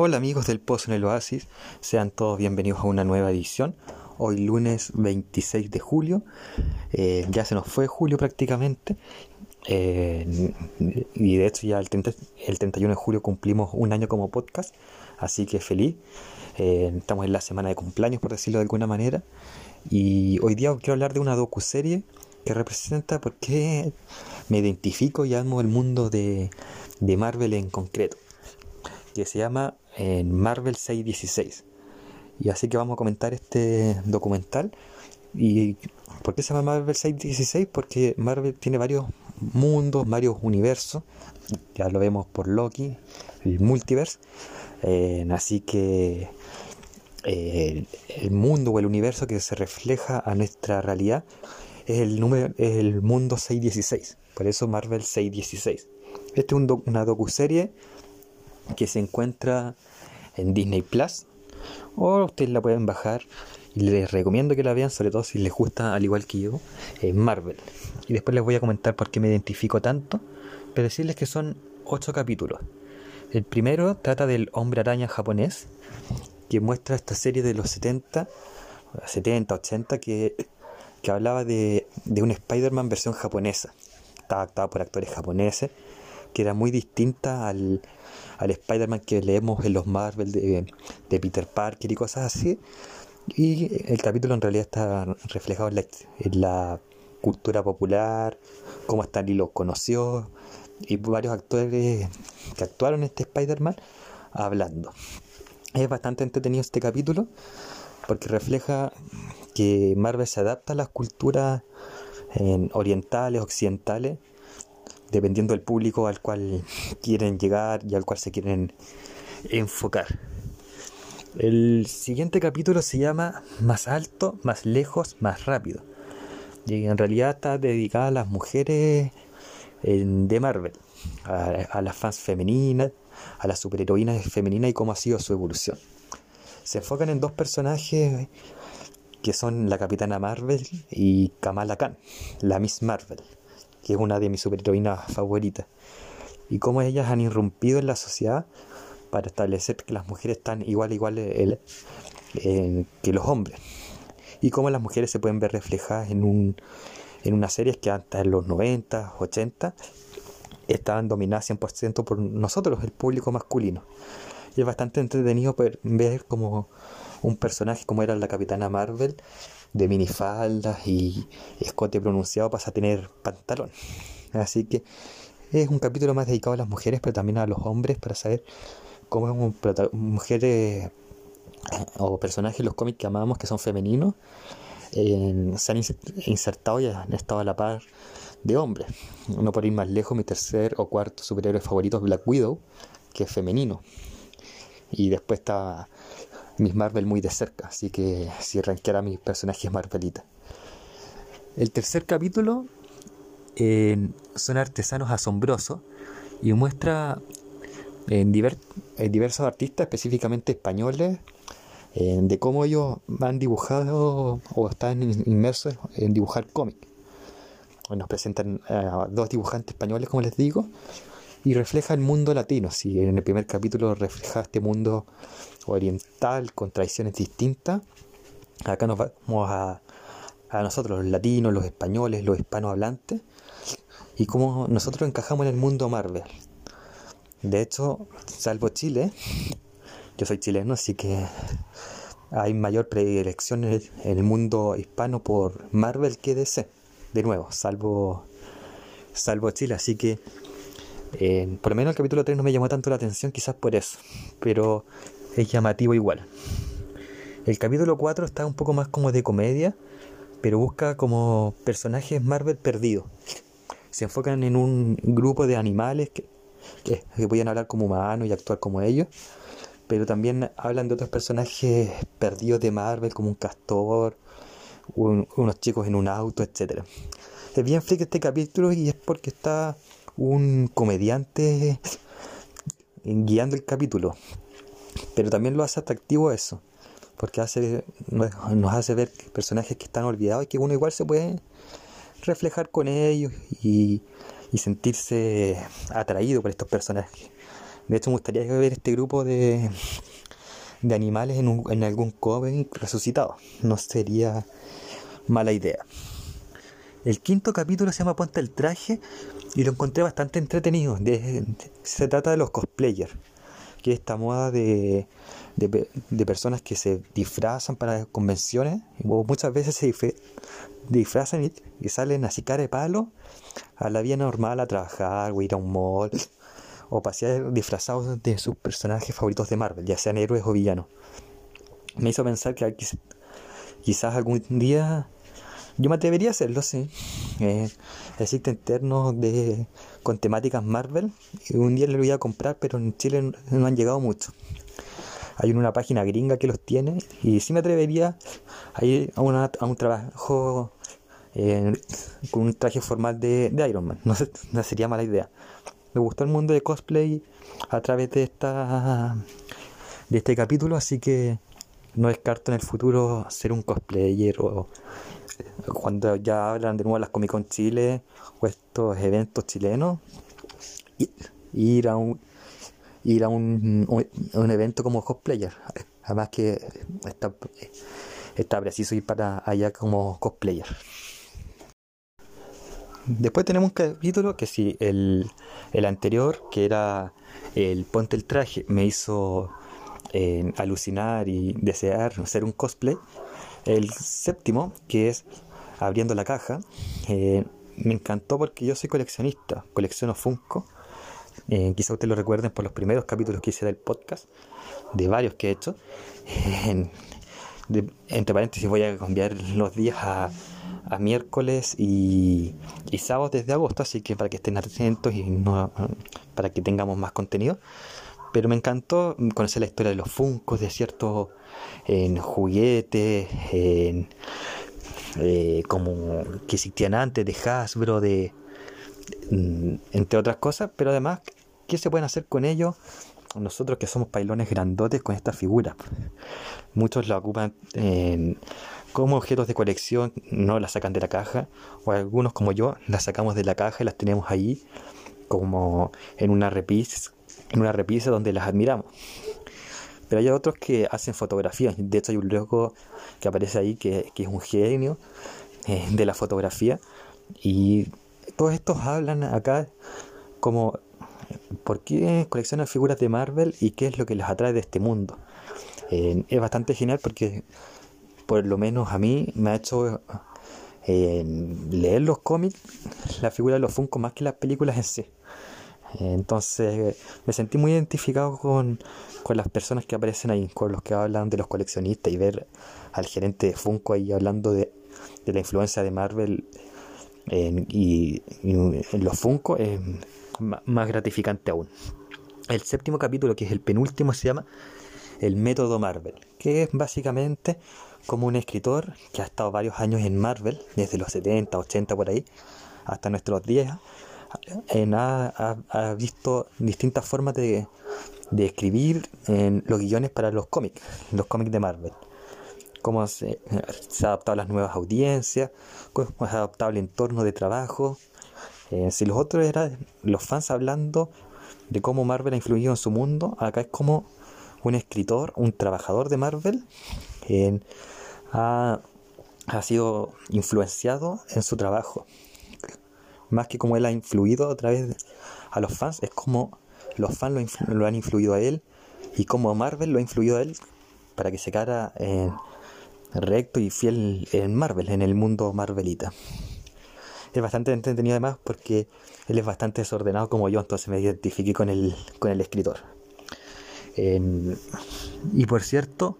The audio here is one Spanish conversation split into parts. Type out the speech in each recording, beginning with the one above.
Hola amigos del Pozo en el Oasis, sean todos bienvenidos a una nueva edición. Hoy lunes 26 de julio, eh, ya se nos fue julio prácticamente. Eh, y de hecho ya el, 31 de julio cumplimos un año como podcast, así que feliz. Eh, estamos en la semana de cumpleaños por decirlo de alguna manera. Y hoy día quiero hablar de una docuserie que representa por qué me identifico y amo el mundo de Marvel en concreto que se llama en Marvel 616. Y así que vamos a comentar este documental. ¿Y por qué se llama Marvel 616? Porque Marvel tiene varios mundos, varios universos. Ya lo vemos por Loki, el multiverse. Eh, así que eh, el mundo o el universo que se refleja a nuestra realidad es el, número, es el mundo 616. Por eso Marvel 616. Esta es un una docuserie que se encuentra en Disney Plus o ustedes la pueden bajar y les recomiendo que la vean, sobre todo si les gusta al igual que yo, en Marvel. Y después les voy a comentar por qué me identifico tanto, pero decirles que son ocho capítulos. El primero trata del hombre araña japonés, que muestra esta serie de los 70, 70, 80, que, que hablaba de, de un Spider-Man versión japonesa. Estaba actuado por actores japoneses, que era muy distinta al, al Spider-Man que leemos en los Marvel de, Peter Parker y cosas así. Y el capítulo en realidad está reflejado en la, cultura popular, cómo Stan Lee lo conoció y varios actores que actuaron en este Spider-Man hablando. Es bastante entretenido este capítulo porque refleja que Marvel se adapta a las culturas orientales, occidentales dependiendo del público al cual quieren llegar y al cual se quieren enfocar. El siguiente capítulo se llama Más alto, más lejos, más rápido. Y en realidad está dedicada a las mujeres de Marvel, a, las fans femeninas, a las superheroínas femeninas y cómo ha sido su evolución. Se enfocan en dos personajes que son la Capitana Marvel y Kamala Khan, la Miss Marvel que es una de mis superheroínas favoritas, y cómo ellas han irrumpido en la sociedad para establecer que las mujeres están igual igual que los hombres, y cómo las mujeres se pueden ver reflejadas en, un, en unas series que hasta en los 90, 80 estaban dominadas 100% por nosotros, el público masculino. Y es bastante entretenido ver como un personaje como era la Capitana Marvel de minifaldas y escote pronunciado pasa a tener pantalón. Así que es un capítulo más dedicado a las mujeres, pero también a los hombres para saber cómo es un mujeres eh, o personajes en los cómics que amamos que son femeninos se han insertado y han estado a la par de hombres. No por ir más lejos, mi tercer o cuarto superhéroe favorito es Black Widow, que es femenino. Y después está mis Marvel muy de cerca, así que si ranqueara mis personajes Marvelitas. El tercer capítulo son artesanos asombrosos y muestra en, diversos artistas, específicamente españoles, de cómo ellos han dibujado o están inmersos en dibujar cómics. Nos presentan a dos dibujantes españoles, como les digo, y refleja el mundo latino. Si en el primer capítulo refleja este mundo oriental con tradiciones distintas, acá nos vamos a, a nosotros, los latinos, los españoles, los hispanohablantes, y cómo nosotros encajamos en el mundo Marvel. De hecho, salvo Chile, yo soy chileno, así que hay mayor predilección en el, mundo hispano por Marvel que DC. De nuevo, salvo, salvo Chile, así que por lo menos el capítulo 3 no me llamó tanto la atención, quizás por eso, pero es llamativo igual. El capítulo 4 está un poco más como de comedia, pero busca como personajes Marvel perdidos. Se enfocan en un grupo de animales que, que, pueden hablar como humanos y actuar como ellos, pero también hablan de otros personajes perdidos de Marvel, como un castor, unos chicos en un auto, etc. Es bien freak este capítulo y es porque está un comediante guiando el capítulo. Pero también lo hace atractivo eso, porque hace, nos hace ver personajes que están olvidados y que uno igual se puede reflejar con ellos y, sentirse atraído por estos personajes. De hecho, me gustaría ver este grupo de, de animales en, en algún cómic resucitado. No sería mala idea. El quinto capítulo se llama Ponte el traje y lo encontré bastante entretenido. se trata de los cosplayers, que es esta moda de, de, personas que se disfrazan para convenciones, o muchas veces se disfrazan y, salen así cara de palo a la vida normal a trabajar o ir a un mall o pasear disfrazados de sus personajes favoritos de Marvel, ya sean héroes o villanos. Me hizo pensar que quizás algún día yo me atrevería a hacerlo, sí. Eh, existen ternos de, con temáticas Marvel. Un día lo voy a comprar, pero en Chile no han llegado mucho. Hay una página gringa que los tiene y sí me atrevería a ir a, un trabajo eh, con un traje formal de, Iron Man. No, no sería mala idea. Me gustó el mundo de cosplay a través de esta de este capítulo, así que no descarto en el futuro ser un cosplayer o cuando ya hablan de nuevo las Comic Con Chile o estos eventos chilenos, ir a un ir a un, un, evento como cosplayer. Además que está, está preciso ir para allá como cosplayer. Después tenemos un capítulo que si el, el anterior, que era el Ponte el traje, me hizo eh, alucinar y desear ser un cosplay. El séptimo, que es abriendo la caja, eh, me encantó porque yo soy coleccionista, colecciono Funko. Eh, quizá ustedes lo recuerden por los primeros capítulos que hice del podcast, de varios que he hecho. entre paréntesis voy a cambiar los días a, miércoles y, y sábados desde agosto, así que para que estén atentos y no, para que tengamos más contenido. Pero me encantó conocer la historia de los Funkos, de ciertos en juguetes, en, eh, como que existían antes, de Hasbro, de mm, entre otras cosas, pero además, ¿qué se pueden hacer con ellos? Nosotros que somos pailones grandotes con estas figuras. Muchos la ocupan como objetos de colección, no las sacan de la caja, o algunos como yo, las sacamos de la caja y las tenemos ahí como en una repisa, en una repisa donde las admiramos. Pero hay otros que hacen fotografías. De hecho, hay un loco que aparece ahí que, es un genio eh, de la fotografía. Y todos estos hablan acá como por qué coleccionan figuras de Marvel y qué es lo que les atrae de este mundo. Eh, es bastante genial porque por lo menos a mí me ha hecho eh, leer los cómics, la figura de los Funko más que las películas en sí. Entonces me sentí muy identificado con, las personas que aparecen ahí, con los que hablan de los coleccionistas y ver al gerente de Funko ahí hablando de, la influencia de Marvel y, en los Funko es más gratificante aún. El séptimo capítulo, que es el penúltimo, se llama El método Marvel, que es básicamente como un escritor que ha estado varios años en Marvel, desde los 70, 80 por ahí, hasta nuestros días ha, visto distintas formas de, escribir en los guiones para los cómics, los cómics de Marvel. Cómo se, ha adaptado a las nuevas audiencias, cómo se ha adaptado el entorno de trabajo. Eh, si los otros eran los fans hablando de cómo Marvel ha influido en su mundo, acá es como un escritor, un trabajador de Marvel, ha, ha sido influenciado en su trabajo más que como él ha influido a través de, a los fans, es como los fans lo, han influido a él y como Marvel lo ha influido a él para que se cara en recto y fiel en Marvel, en el mundo Marvelita. Es bastante entretenido además porque él es bastante desordenado como yo, entonces me identifiqué con el, con el escritor. y por cierto,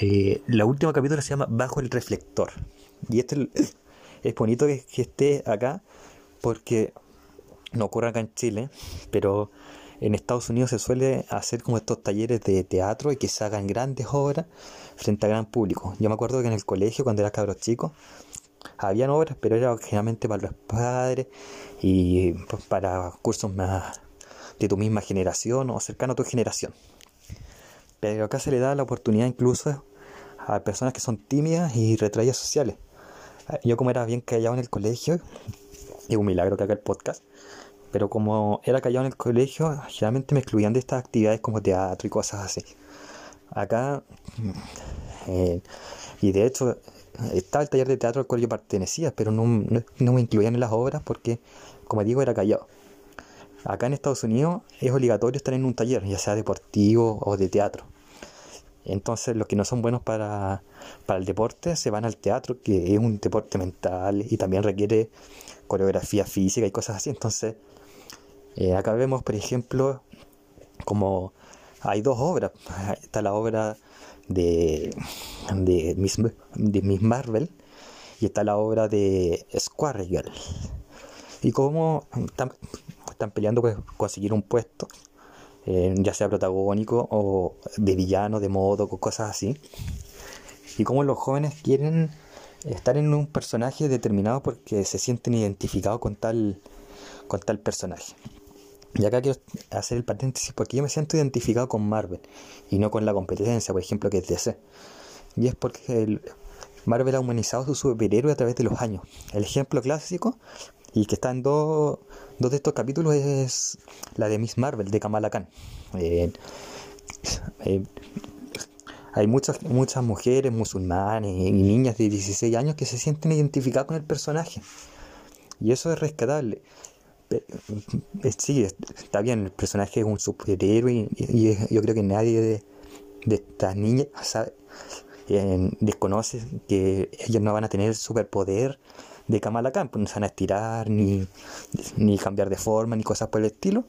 eh, la última capítulo se llama Bajo el reflector. Y este es bonito que, esté acá porque no ocurre acá en Chile, pero en Estados Unidos se suele hacer como estos talleres de teatro y que se hagan grandes obras frente a gran público. Yo me acuerdo que en el colegio, cuando era cabros chicos, habían obras, pero era generalmente para los padres y pues, para cursos más de tu misma generación o cercano a tu generación. Pero acá se le da la oportunidad incluso a personas que son tímidas y retraídas sociales yo como era bien callado en el colegio, y un milagro que haga el podcast, pero como era callado en el colegio, generalmente me excluían de estas actividades como teatro y cosas así. Acá, eh, y de hecho, estaba el taller de teatro al cual yo pertenecía, pero no, no, me incluían en las obras porque, como digo, era callado. Acá en Estados Unidos es obligatorio estar en un taller, ya sea deportivo o de teatro. Entonces los que no son buenos para, para el deporte se van al teatro, que es un deporte mental y también requiere coreografía física y cosas así. Entonces eh, acá vemos, por ejemplo, como hay dos obras. Está la obra de, de, Miss, Marvel y está la obra de Square Girl. Y cómo están, peleando por conseguir un puesto, eh, ya sea protagónico o de villano, de modo, cosas así. Y cómo los jóvenes quieren estar en un personaje determinado porque se sienten identificados con tal, con tal personaje. Y acá quiero hacer el paréntesis porque yo me siento identificado con Marvel y no con la competencia, por ejemplo, que es DC. Y es porque Marvel ha humanizado su superhéroe a través de los años. El ejemplo clásico, y que está en dos, de estos capítulos, es la de Miss Marvel, de Kamala Khan. Eh, eh, hay muchas, muchas mujeres musulmanes y niñas de 16 años que se sienten identificadas con el personaje. Y eso es rescatable. Eh, sí, está bien, el personaje es un superhéroe y, yo creo que nadie de, estas niñas desconoce que ellos no van a tener superpoder de Kamala Khan, pues no se van a estirar, ni, ni cambiar de forma, ni cosas por el estilo,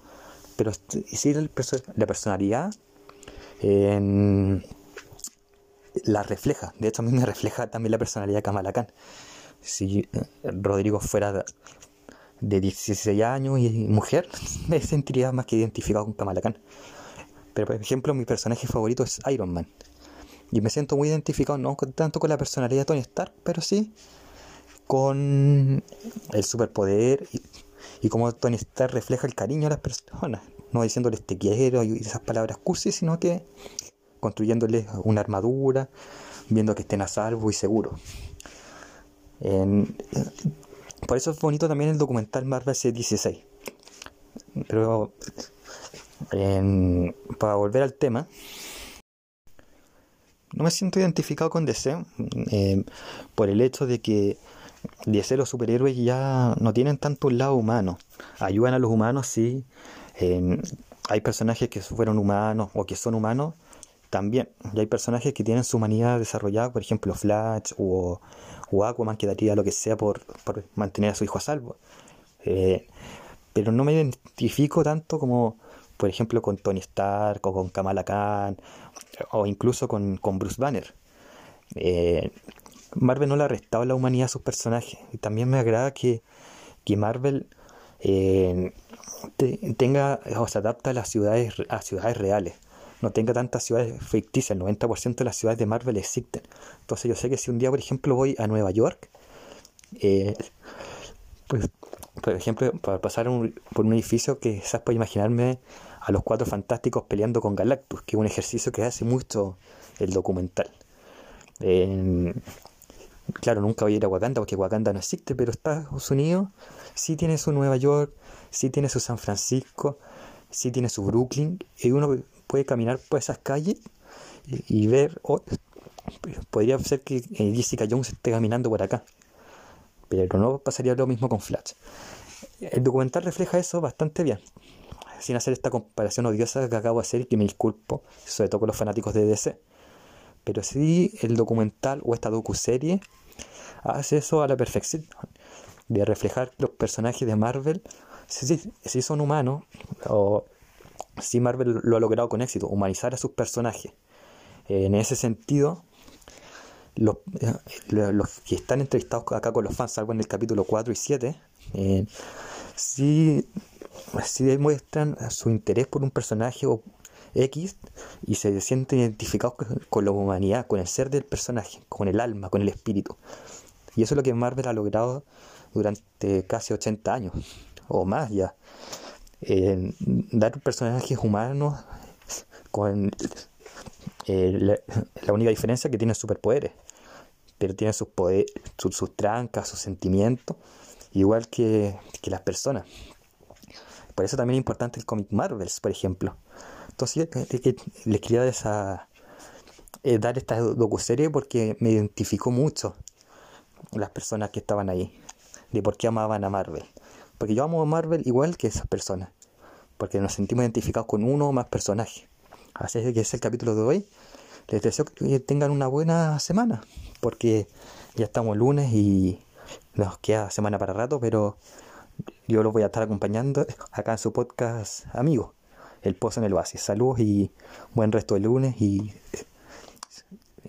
pero sí la personalidad la refleja, de hecho a mí me refleja también la personalidad de Kamala. Si eh, Rodrigo fuera de 16 años y mujer, me sentiría más que identificado con Kamala Khan. Pero por ejemplo, mi personaje favorito es Iron Man. Y me siento muy identificado, no tanto con la personalidad de Tony Stark, pero sí con el superpoder y, y cómo Tony Stark refleja el cariño a las personas. No diciéndoles te quiero y esas palabras cursi, sino que construyéndoles una armadura, viendo que estén a salvo y seguros. Por eso es bonito también el documental Marvel C16. Pero para volver al tema, no me siento identificado con DC eh, por el hecho de que DC los superhéroes ya no tienen tanto un lado humano. Ayudan a los humanos, sí. Eh, hay personajes que fueron humanos o que son humanos también. Y hay personajes que tienen su humanidad desarrollada, por ejemplo Flash o o Aquaman que daría lo que sea por, mantener a su hijo a salvo. Eh, pero no me identifico tanto como, por ejemplo, con Tony Stark o con Kamala Khan o incluso con, Bruce Banner. Eh, Marvel no le ha restado la humanidad a sus personajes. Y también me agrada que, que Marvel eh, tenga o se adapta a las ciudades, a ciudades reales no tenga tantas ciudades ficticias. El 90% de las ciudades de Marvel existen. Entonces yo sé que si un día, por ejemplo, voy a Nueva York, eh, pues, por ejemplo, para pasar por un edificio que quizás puedo imaginarme a los cuatro fantásticos peleando con Galactus, que es un ejercicio que hace mucho el documental. Claro, nunca voy a ir a Wakanda porque Wakanda no existe, pero Estados Unidos sí tiene su Nueva York, sí tiene su San Francisco, sí tiene su Brooklyn, y uno puede caminar por esas calles y, ver, oh, podría ser que eh, Jessica Jones esté caminando por acá, pero no pasaría lo mismo con Flash. El documental refleja eso bastante bien, sin hacer esta comparación odiosa que acabo de hacer y que me disculpo, sobre todo con los fanáticos de DC. Pero sí el documental o esta docuserie hace eso a la perfección, de reflejar los personajes de Marvel, si son humanos o sí Marvel lo ha logrado con éxito, humanizar a sus personajes. En ese sentido, los, eh, los, que están entrevistados acá con los fans, salvo en el capítulo 4 y 7, eh, sí, demuestran su interés por un personaje o X y se sienten identificados con la humanidad, con el ser del personaje, con el alma, con el espíritu. Y eso es lo que Marvel ha logrado durante casi 80 años o más ya eh, dar personajes humanos con eh, la, única diferencia que tienen superpoderes, pero tienen sus, poderes, sus, trancas, sus sentimientos, igual que, las personas. Por eso también es importante el cómic Marvels, por ejemplo. Entonces, les quería esa, eh, dar esta docuserie porque me identificó mucho las personas que estaban ahí, de por qué amaban a Marvel. Porque yo amo a Marvel igual que esas personas, porque nos sentimos identificados con uno o más personajes. Así es que es el capítulo de hoy. Les deseo que tengan una buena semana, porque ya estamos lunes y nos queda semana para rato, pero yo los voy a estar acompañando acá en su podcast amigo, El Pozo en el Oasis. Saludos y buen resto de lunes y,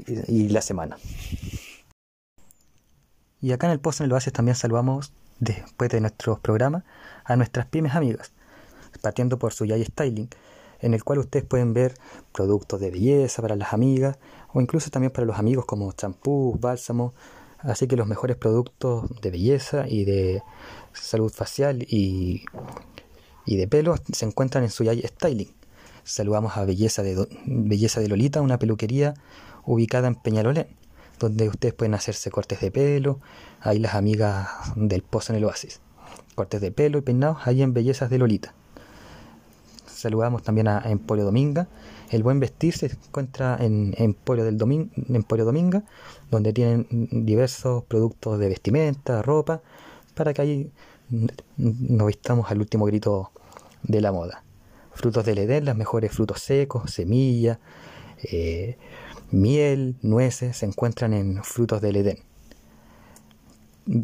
y, la semana. Y acá en El Pozo en el Oasis también saludamos, después de nuestros programas, a nuestras pymes amigas, partiendo por su Yay Styling, en el cual ustedes pueden ver productos de belleza para las amigas o incluso también para los amigos como champú, bálsamo, así que los mejores productos de belleza y de salud facial y, de pelo se encuentran en Suyay Styling. Saludamos a Belleza de, Belleza de Lolita, una peluquería ubicada en Peñalolén, donde ustedes pueden hacerse cortes de pelo, ahí las amigas del Pozo en el Oasis. Cortes de pelo y peinados ahí en Bellezas de Lolita. Saludamos también a Emporio Dominga. El buen vestir se encuentra en Emporio, del Dominga, donde tienen diversos productos de vestimenta, ropa, para que ahí nos vistamos al último grito de la moda. Frutos del Edén, los mejores frutos secos, semillas, eh, miel, nueces, se encuentran en Frutos del Edén.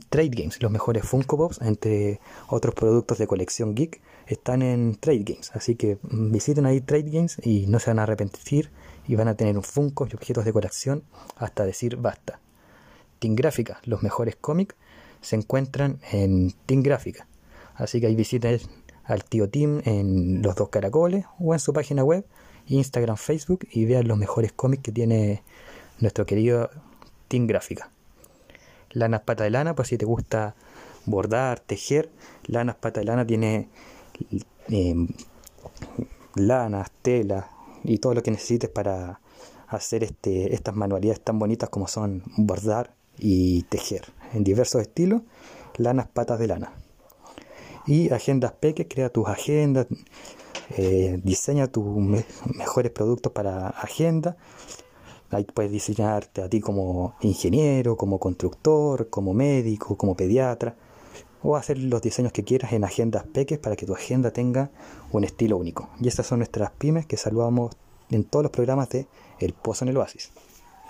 Trade Games, los mejores Funko Pops, entre otros productos de colección geek, están en Trade Games. Así que visiten ahí Trade Games y no se van a arrepentir y van a tener un Funko y objetos de colección hasta decir basta. Team Gráfica, los mejores cómics, se encuentran en Team Gráfica. Así que ahí visiten al tío Tim en los dos caracoles o en su página web, Instagram, Facebook y vean los mejores cómics que tiene nuestro querido Team Gráfica. Lanas Pata de Lana, pues si te gusta bordar, tejer, Lanas Pata de Lana tiene eh, lanas, telas y todo lo que necesites para hacer este, estas manualidades tan bonitas como son bordar y tejer en diversos estilos, lanas patas de lana. Y agendas peques, crea tus agendas, eh, diseña tus mejores productos para agenda. Ahí puedes diseñarte a ti como ingeniero, como constructor, como médico, como pediatra, o hacer los diseños que quieras en agendas peques para que tu agenda tenga un estilo único. Y estas son nuestras pymes que saludamos en todos los programas de El Pozo en el Oasis.